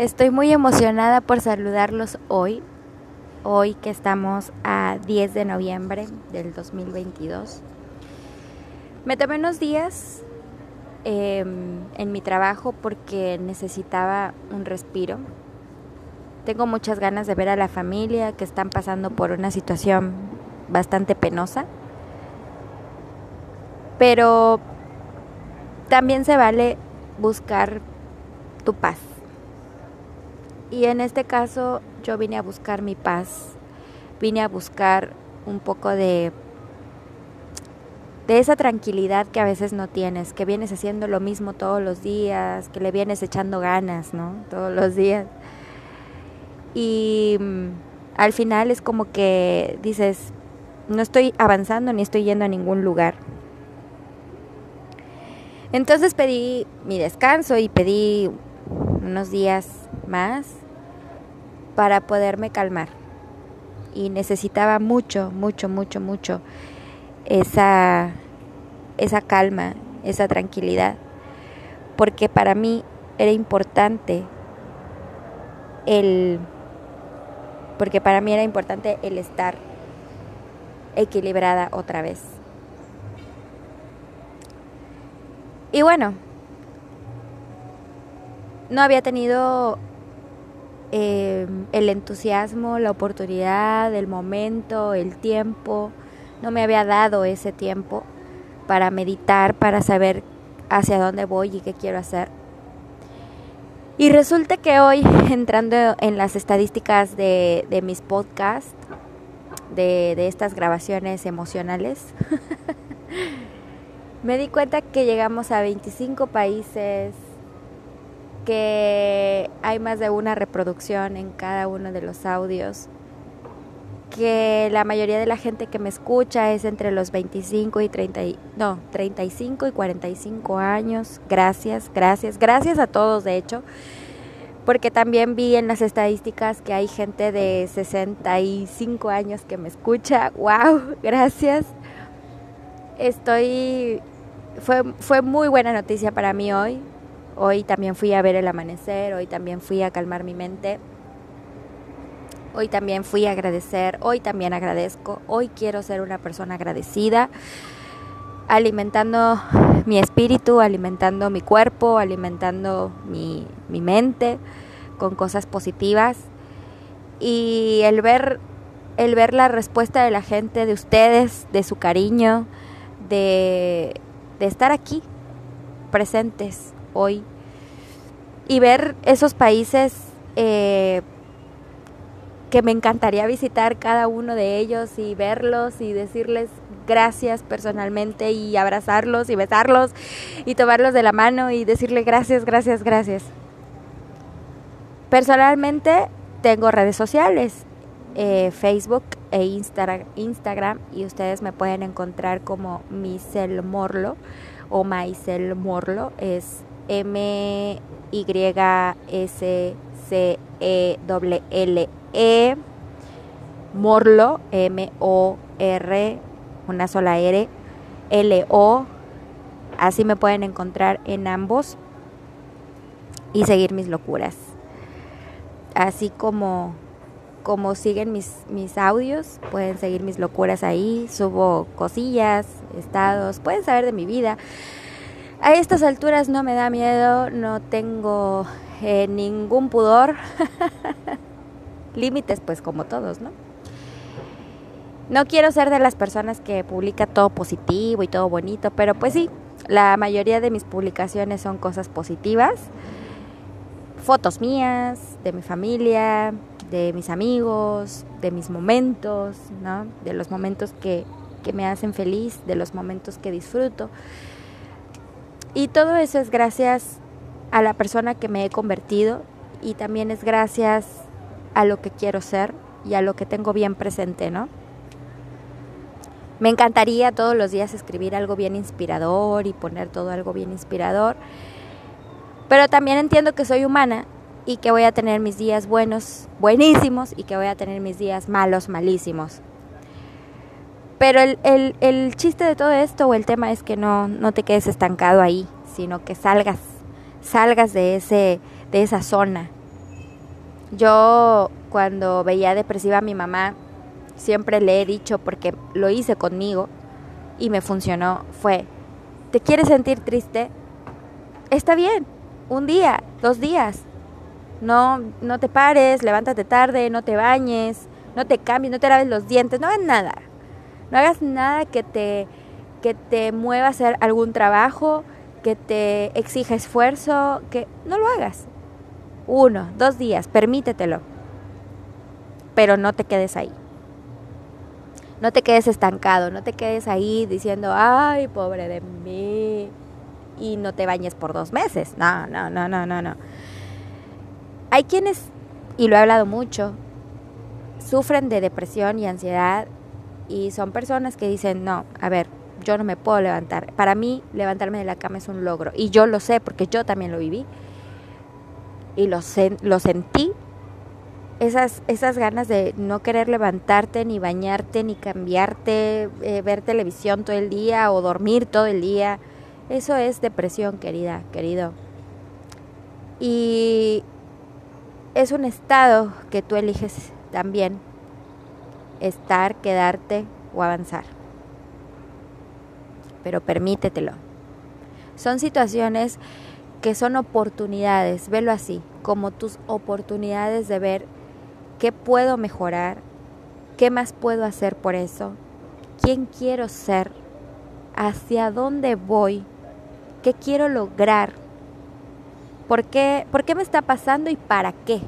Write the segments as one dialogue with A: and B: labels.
A: Estoy muy emocionada por saludarlos hoy, hoy que estamos a 10 de noviembre del 2022. Me tomé unos días em, en mi trabajo porque necesitaba un respiro. Tengo muchas ganas de ver a la familia que están pasando por una situación bastante penosa. Pero también se vale buscar tu paz y en este caso yo vine a buscar mi paz, vine a buscar un poco de de esa tranquilidad que a veces no tienes, que vienes haciendo lo mismo todos los días, que le vienes echando ganas, ¿no? Todos los días. Y mm, al final es como que dices, no estoy avanzando ni estoy yendo a ningún lugar. Entonces pedí mi descanso y pedí unos días más para poderme calmar. Y necesitaba mucho, mucho, mucho, mucho esa, esa calma, esa tranquilidad. Porque para mí era importante el porque para mí era importante el estar equilibrada otra vez. Y bueno, no había tenido eh, el entusiasmo, la oportunidad, el momento, el tiempo. No me había dado ese tiempo para meditar, para saber hacia dónde voy y qué quiero hacer. Y resulta que hoy, entrando en las estadísticas de, de mis podcasts, de, de estas grabaciones emocionales, me di cuenta que llegamos a 25 países, que hay más de una reproducción en cada uno de los audios, que la mayoría de la gente que me escucha es entre los 25 y 30, no, 35 y 45 años. Gracias, gracias, gracias a todos de hecho, porque también vi en las estadísticas que hay gente de 65 años que me escucha. Wow, gracias. Estoy fue fue muy buena noticia para mí hoy Hoy también fui a ver el amanecer, hoy también fui a calmar mi mente. Hoy también fui a agradecer, hoy también agradezco, hoy quiero ser una persona agradecida, alimentando mi espíritu, alimentando mi cuerpo, alimentando mi, mi mente con cosas positivas. Y el ver, el ver la respuesta de la gente, de ustedes, de su cariño, de, de estar aquí, presentes, hoy y ver esos países eh, que me encantaría visitar cada uno de ellos y verlos y decirles gracias personalmente y abrazarlos y besarlos y tomarlos de la mano y decirle gracias, gracias, gracias. Personalmente tengo redes sociales, eh, Facebook e Instagram y ustedes me pueden encontrar como Misel Morlo o Maisel Morlo, es M Y S C E L L E Morlo M O R una sola R L O así me pueden encontrar en ambos y seguir mis locuras. Así como como siguen mis, mis audios, pueden seguir mis locuras ahí, subo cosillas, estados, pueden saber de mi vida. A estas alturas no me da miedo, no tengo eh, ningún pudor. Límites, pues como todos, ¿no? No quiero ser de las personas que publica todo positivo y todo bonito, pero pues sí, la mayoría de mis publicaciones son cosas positivas. Fotos mías, de mi familia, de mis amigos, de mis momentos, ¿no? De los momentos que, que me hacen feliz, de los momentos que disfruto. Y todo eso es gracias a la persona que me he convertido y también es gracias a lo que quiero ser y a lo que tengo bien presente, ¿no? Me encantaría todos los días escribir algo bien inspirador y poner todo algo bien inspirador, pero también entiendo que soy humana y que voy a tener mis días buenos, buenísimos y que voy a tener mis días malos, malísimos. Pero el, el, el, chiste de todo esto o el tema es que no, no te quedes estancado ahí, sino que salgas, salgas de, ese, de esa zona Yo cuando veía depresiva a mi mamá, siempre le he dicho, porque lo hice conmigo y me funcionó, fue, ¿te quieres sentir triste? Está bien, un día, dos días. No, no te pares, levántate tarde, no te bañes, no te cambies, no te laves los dientes, no hagas nada. No hagas nada que te, que te mueva a hacer algún trabajo, que te exija esfuerzo, que no lo hagas. Uno, dos días, permítetelo. Pero no te quedes ahí. No te quedes estancado, no te quedes ahí diciendo, ay, pobre de mí. Y no te bañes por dos meses. No, no, no, no, no, no. Hay quienes, y lo he hablado mucho, sufren de depresión y ansiedad y son personas que dicen, no, a ver, yo no me puedo levantar. Para mí, levantarme de la cama es un logro. Y yo lo sé porque yo también lo viví. Y lo, sentí esas, esas ganas de no querer levantarte, ni bañarte, ni cambiarte, eh, ver televisión todo el día o dormir todo el día, eso es depresión, querida, querido. Y es un estado que tú eliges también, estar, quedarte o avanzar. Pero permítetelo. Son situaciones que son oportunidades, velo así, como tus oportunidades de ver ¿Qué puedo mejorar? ¿Qué más puedo hacer por eso? ¿Quién quiero ser? ¿Hacia dónde voy? ¿Qué quiero lograr? ¿Por qué, ¿Por qué me está pasando y para qué?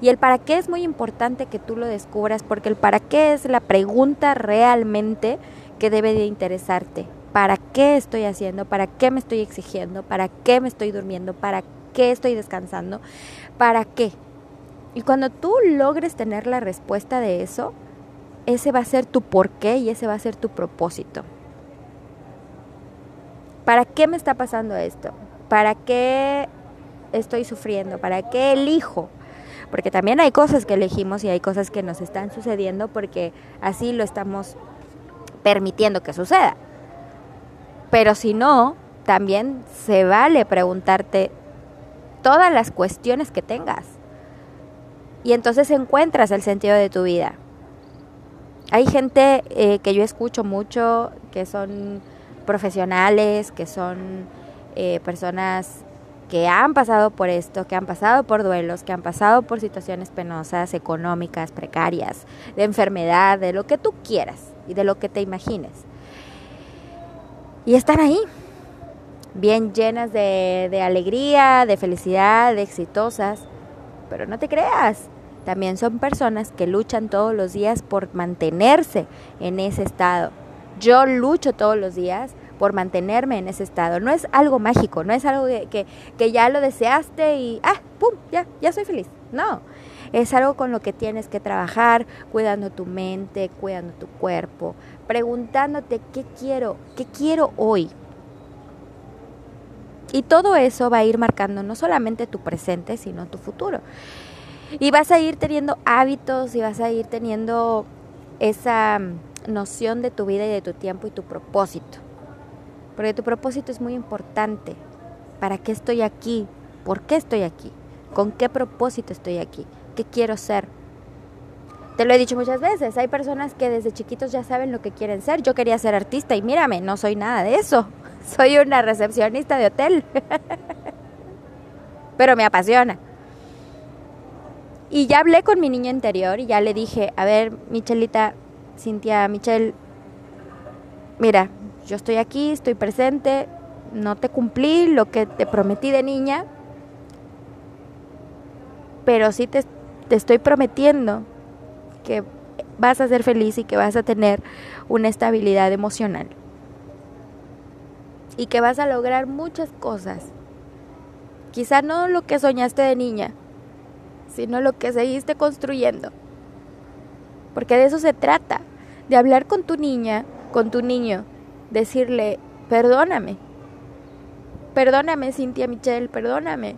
A: Y el para qué es muy importante que tú lo descubras porque el para qué es la pregunta realmente que debe de interesarte. ¿Para qué estoy haciendo? ¿Para qué me estoy exigiendo? ¿Para qué me estoy durmiendo? ¿Para qué estoy descansando? ¿Para qué? Y cuando tú logres tener la respuesta de eso, ese va a ser tu porqué y ese va a ser tu propósito. ¿Para qué me está pasando esto? ¿Para qué estoy sufriendo? ¿Para qué elijo? Porque también hay cosas que elegimos y hay cosas que nos están sucediendo porque así lo estamos permitiendo que suceda. Pero si no, también se vale preguntarte todas las cuestiones que tengas y entonces encuentras el sentido de tu vida. Hay gente eh, que yo escucho mucho, que son profesionales, que son eh, personas que han pasado por esto, que han pasado por duelos, que han pasado por situaciones penosas, económicas, precarias, de enfermedad, de lo que tú quieras y de lo que te imagines. Y están ahí, bien llenas de, alegría, de felicidad, de exitosas, pero no te creas, también son personas que luchan todos los días por mantenerse en ese estado. Yo lucho todos los días por mantenerme en ese estado. No es algo mágico, no es algo que, que, ya lo deseaste y, ah, ¡pum!, ya, ya soy feliz. No, es algo con lo que tienes que trabajar, cuidando tu mente, cuidando tu cuerpo, preguntándote qué quiero, qué quiero hoy. Y todo eso va a ir marcando no solamente tu presente, sino tu futuro. Y vas a ir teniendo hábitos y vas a ir teniendo esa mm, noción de tu vida y de tu tiempo y tu propósito. Porque tu propósito es muy importante. ¿Para qué estoy aquí? ¿Por qué estoy aquí? ¿Con qué propósito estoy aquí? ¿Qué quiero ser? Te lo he dicho muchas veces, hay personas que desde chiquitos ya saben lo que quieren ser. Yo quería ser artista y mírame, no soy nada de eso. Soy una recepcionista de hotel. Pero me apasiona. Y ya hablé con mi niño interior y ya le dije, a ver, Michelita, Cintia, Michelle, mira, yo estoy aquí, estoy presente, no te cumplí lo que te prometí de niña, pero sí te, te estoy prometiendo que vas a ser feliz y que vas a tener una estabilidad emocional. Y que vas a lograr muchas cosas. Quizá no lo que soñaste de niña, sino lo que seguiste construyendo. Porque de eso se trata, de hablar con tu niña, con tu niño, decirle, perdóname, perdóname Cintia Michelle, perdóname,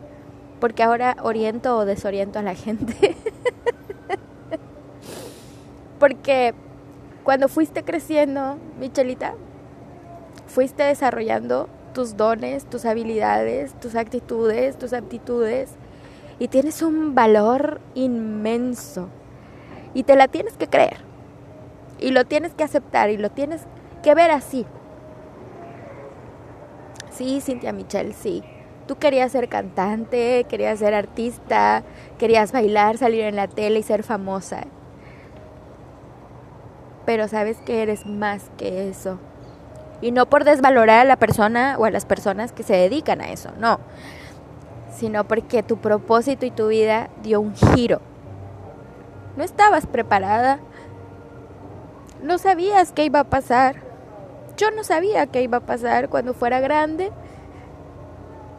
A: porque ahora oriento o desoriento a la gente. porque cuando fuiste creciendo, Michelita, fuiste desarrollando tus dones, tus habilidades, tus actitudes, tus aptitudes y tienes un valor inmenso y te la tienes que creer y lo tienes que aceptar y lo tienes que ver así. Sí, Cintia Michelle, sí. Tú querías ser cantante, querías ser artista, querías bailar, salir en la tele y ser famosa. Pero sabes que eres más que eso. Y no por desvalorar a la persona o a las personas que se dedican a eso, no. Sino porque tu propósito y tu vida dio un giro. No estabas preparada. No sabías qué iba a pasar. Yo no sabía qué iba a pasar cuando fuera grande.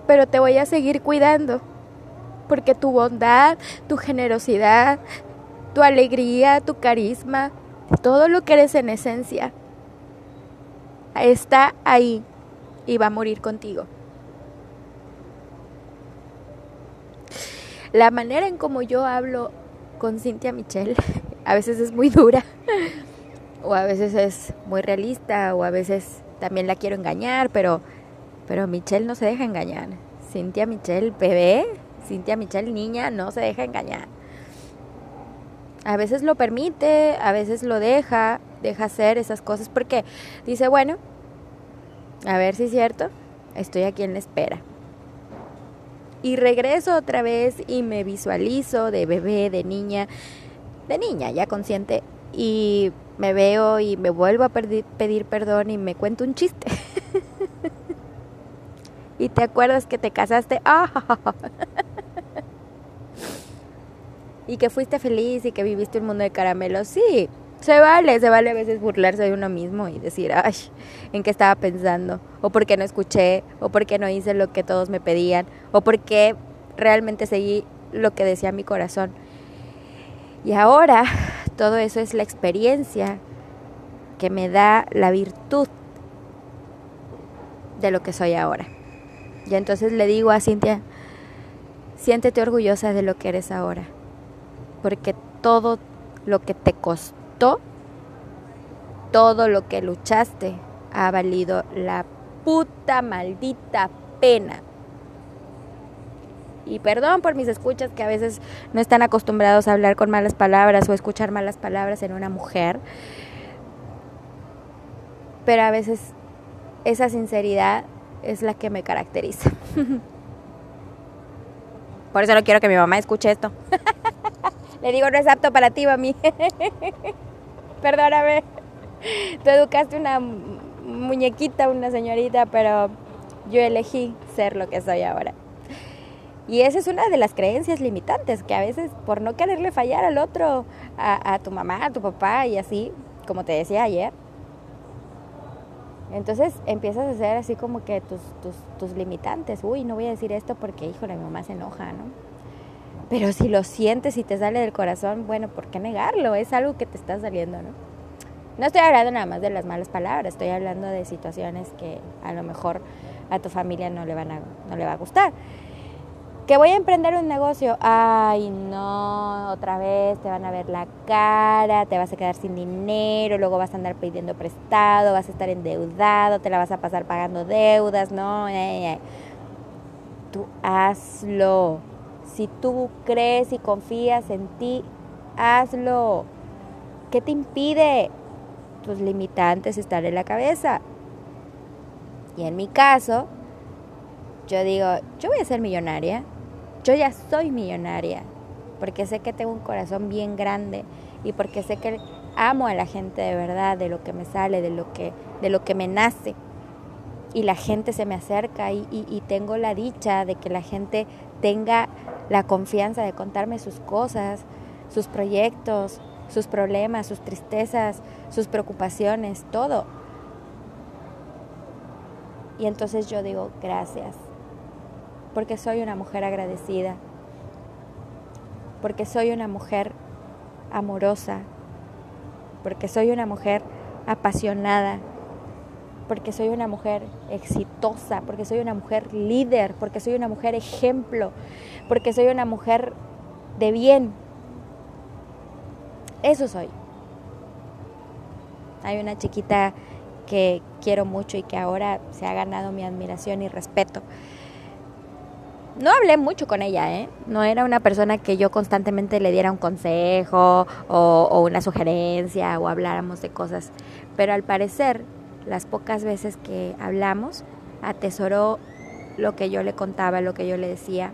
A: Pero te voy a seguir cuidando. Porque tu bondad, tu generosidad, tu alegría, tu carisma, todo lo que eres en esencia, está ahí y va a morir contigo. La manera en como yo hablo con Cintia Michelle a veces es muy dura o a veces es muy realista o a veces también la quiero engañar, pero pero Michelle no se deja engañar. Cintia Michelle bebé, Cintia Michelle niña no se deja engañar. A veces lo permite, a veces lo deja, deja hacer esas cosas porque dice, bueno, a ver si es cierto, estoy aquí en la espera. Y regreso otra vez y me visualizo de bebé, de niña, de niña ya consciente y me veo y me vuelvo a pedir perdón y me cuento un chiste. y te acuerdas que te casaste. y que fuiste feliz y que viviste un mundo de caramelos. Sí, se vale, se vale a veces burlarse de uno mismo y decir, ay, ¿en qué estaba pensando? O por qué no escuché, o por qué no hice lo que todos me pedían, o por qué realmente seguí lo que decía mi corazón. Y ahora todo eso es la experiencia que me da la virtud de lo que soy ahora. Y entonces le digo a Cintia, siéntete orgullosa de lo que eres ahora porque todo lo que te costó, todo lo que luchaste, ha valido la puta maldita pena. Y perdón por mis escuchas que a veces no están acostumbrados a hablar con malas palabras o escuchar malas palabras en una mujer. Pero a veces esa sinceridad es la que me caracteriza. Por eso no quiero que mi mamá escuche esto. Le digo, no es apto para ti, mami. Perdóname. Tú educaste una muñequita, una señorita, pero yo elegí ser lo que soy ahora. Y esa es una de las creencias limitantes, que a veces por no quererle fallar al otro, a, tu mamá, a tu papá y así, como te decía ayer, entonces empiezas a hacer así como que tus, tus, tus limitantes. Uy, no voy a decir esto porque, híjole, mi mamá se enoja, ¿no? Pero si lo sientes y te sale del corazón, bueno, ¿por qué negarlo? Es algo que te está saliendo, ¿no? No estoy hablando nada más de las malas palabras, estoy hablando de situaciones que a lo mejor a tu familia no le, van a, no le va a gustar. Que voy a emprender un negocio, ay no, otra vez te van a ver la cara, te vas a quedar sin dinero, luego vas a andar pidiendo prestado, vas a estar endeudado, te la vas a pasar pagando deudas, no, tú hazlo si tú crees y confías en ti, hazlo. ¿Qué te impide? Tus limitantes estar en la cabeza. Y en mi caso, yo digo, yo voy a ser millonaria. Yo ya soy millonaria. Porque sé que tengo un corazón bien grande y porque sé que amo a la gente de verdad, de lo que me sale, de lo que, de lo que me nace. Y la gente se me acerca y, y tengo la dicha de que la gente tenga la confianza de contarme sus cosas, sus proyectos, sus problemas, sus tristezas, sus preocupaciones, todo. Y entonces yo digo, gracias, porque soy una mujer agradecida, porque soy una mujer amorosa, porque soy una mujer apasionada, porque soy una mujer exitosa, porque soy una mujer líder, porque soy una mujer ejemplo, porque soy una mujer de bien. Eso soy. Hay una chiquita que quiero mucho y que ahora se ha ganado mi admiración y respeto. No hablé mucho con ella, ¿eh? No era una persona que yo constantemente le diera un consejo o, una sugerencia o habláramos de cosas. Pero al parecer, las pocas veces que hablamos, atesoró lo que yo le contaba, lo que yo le decía,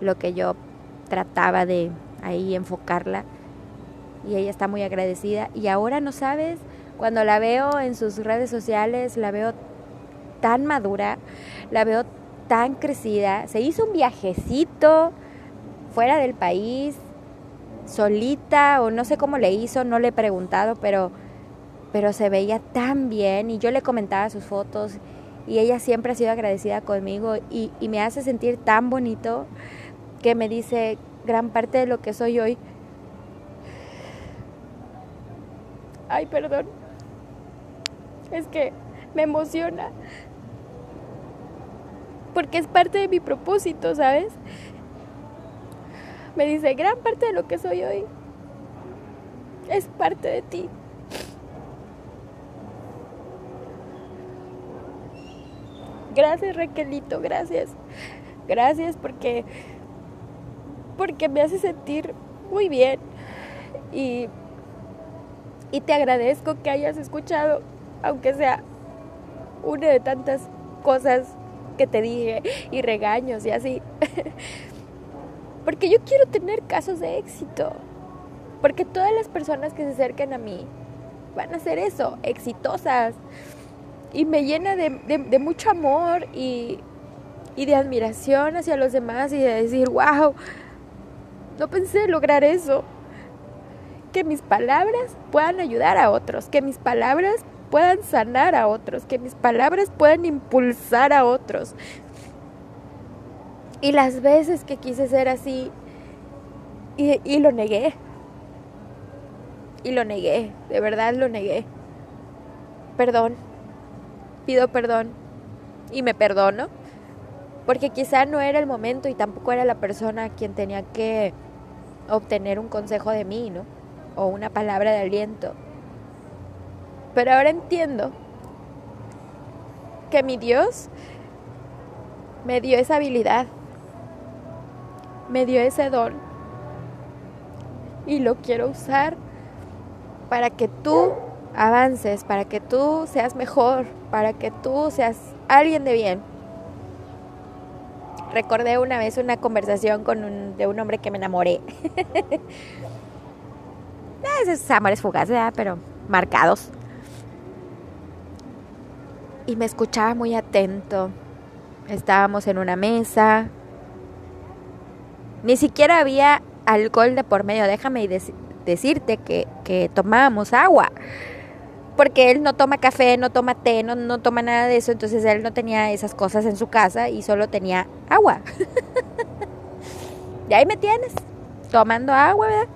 A: lo que yo trataba de ahí enfocarla. Y ella está muy agradecida. Y ahora no sabes, cuando la veo en sus redes sociales, la veo tan madura, la veo tan crecida. Se hizo un viajecito fuera del país, solita, o no sé cómo le hizo, no le he preguntado, pero, pero se veía tan bien. Y yo le comentaba sus fotos y ella siempre ha sido agradecida conmigo y, y me hace sentir tan bonito que me dice gran parte de lo que soy hoy. Ay, perdón. Es que me emociona. Porque es parte de mi propósito, ¿sabes? Me dice, gran parte de lo que soy hoy es parte de ti. Gracias Raquelito, gracias. Gracias porque porque me hace sentir muy bien y y te agradezco que hayas escuchado aunque sea una de tantas cosas que te dije y regaños y así. porque yo quiero tener casos de éxito. Porque todas las personas que se acerquen a mí van a ser eso, exitosas y me llena de, de, mucho amor y, y, de admiración hacia los demás y de decir, wow, no pensé lograr eso. Que mis palabras puedan ayudar a otros, que mis palabras puedan sanar a otros, que mis palabras puedan impulsar a otros. Y las veces que quise ser así, y, lo negué. Y lo negué, de verdad lo negué. Perdón pido perdón y me perdono, porque quizá no era el momento y tampoco era la persona quien tenía que obtener un consejo de mí, ¿no? O una palabra de aliento. Pero ahora entiendo que mi Dios me dio esa habilidad, me dio ese don y lo quiero usar para que tú avances, para que tú seas mejor, para que tú seas alguien de bien. Recordé una vez una conversación con un, de un hombre que me enamoré. Esos amores fugaces, pero marcados. Y me escuchaba muy atento. Estábamos en una mesa. Ni siquiera había alcohol de por medio. Déjame decirte que, que tomábamos agua porque él no toma café, no toma té, no, no toma nada de eso, entonces él no tenía esas cosas en su casa y solo tenía agua. y ahí me tienes, tomando agua, ¿verdad?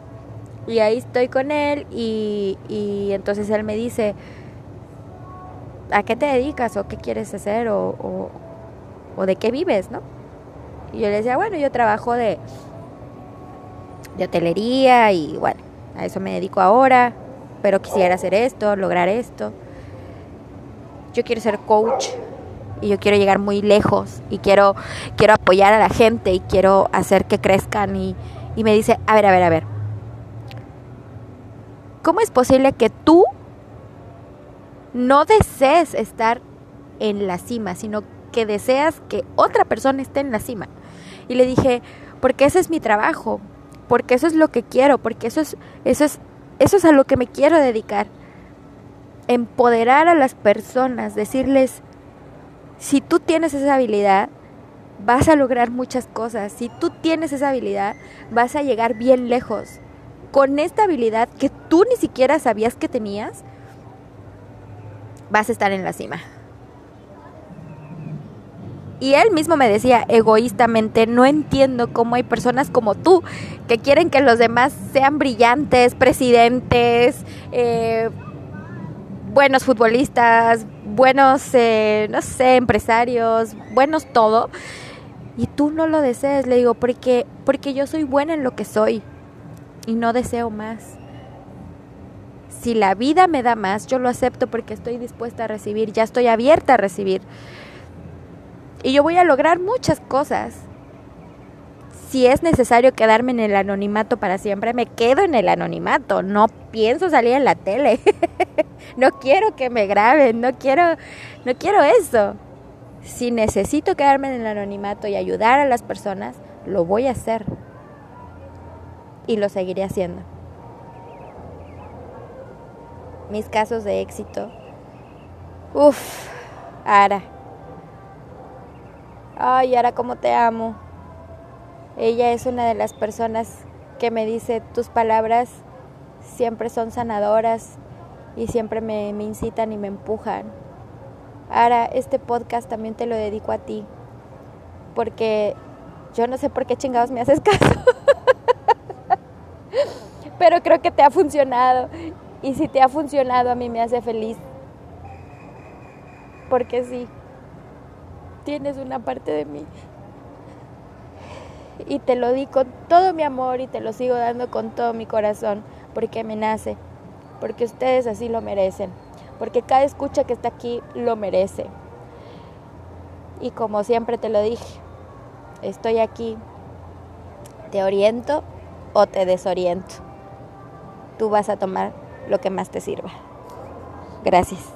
A: Y ahí estoy con él y, y entonces él me dice, ¿a qué te dedicas o qué quieres hacer o, o, de qué vives, no? Y yo le decía, bueno, yo trabajo de, de hotelería y bueno, a eso me dedico ahora pero quisiera hacer esto, lograr esto. Yo quiero ser coach y yo quiero llegar muy lejos y quiero, quiero apoyar a la gente y quiero hacer que crezcan y, y me dice, a ver, a ver, a ver, ¿cómo es posible que tú no desees estar en la cima, sino que deseas que otra persona esté en la cima? Y le dije, porque ese es mi trabajo, porque eso es lo que quiero, porque eso es, eso es eso es a lo que me quiero dedicar. Empoderar a las personas, decirles, si tú tienes esa habilidad, vas a lograr muchas cosas. Si tú tienes esa habilidad, vas a llegar bien lejos. Con esta habilidad que tú ni siquiera sabías que tenías, vas a estar en la cima. Y él mismo me decía egoístamente, no entiendo cómo hay personas como tú que quieren que los demás sean brillantes, presidentes, eh, buenos futbolistas, buenos, eh, no sé, empresarios, buenos todo. Y tú no lo deseas, le digo, porque, porque yo soy buena en lo que soy y no deseo más. Si la vida me da más, yo lo acepto porque estoy dispuesta a recibir, ya estoy abierta a recibir. Y yo voy a lograr muchas cosas. si es necesario quedarme en el anonimato para siempre, me quedo en el anonimato. No pienso salir en la tele. no quiero que me graben, no quiero, no quiero eso. Si necesito quedarme en el anonimato y ayudar a las personas, lo voy a hacer. Y lo seguiré haciendo. Mis casos de éxito. Uf, Ara. Ay, Ara, cómo te amo. Ella es una de las personas que me dice, tus palabras siempre son sanadoras y siempre me, incitan y me empujan. Ahora, este podcast también te lo dedico a ti, porque yo no sé por qué chingados me haces caso, pero creo que te ha funcionado y si te ha funcionado a mí me hace feliz, porque sí, tienes una parte de mí y te lo di con todo mi amor y te lo sigo dando con todo mi corazón porque me nace, porque ustedes así lo merecen, porque cada escucha que está aquí lo merece. Y como siempre te lo dije, estoy aquí, te oriento o te desoriento. Tú vas a tomar lo que más te sirva. Gracias.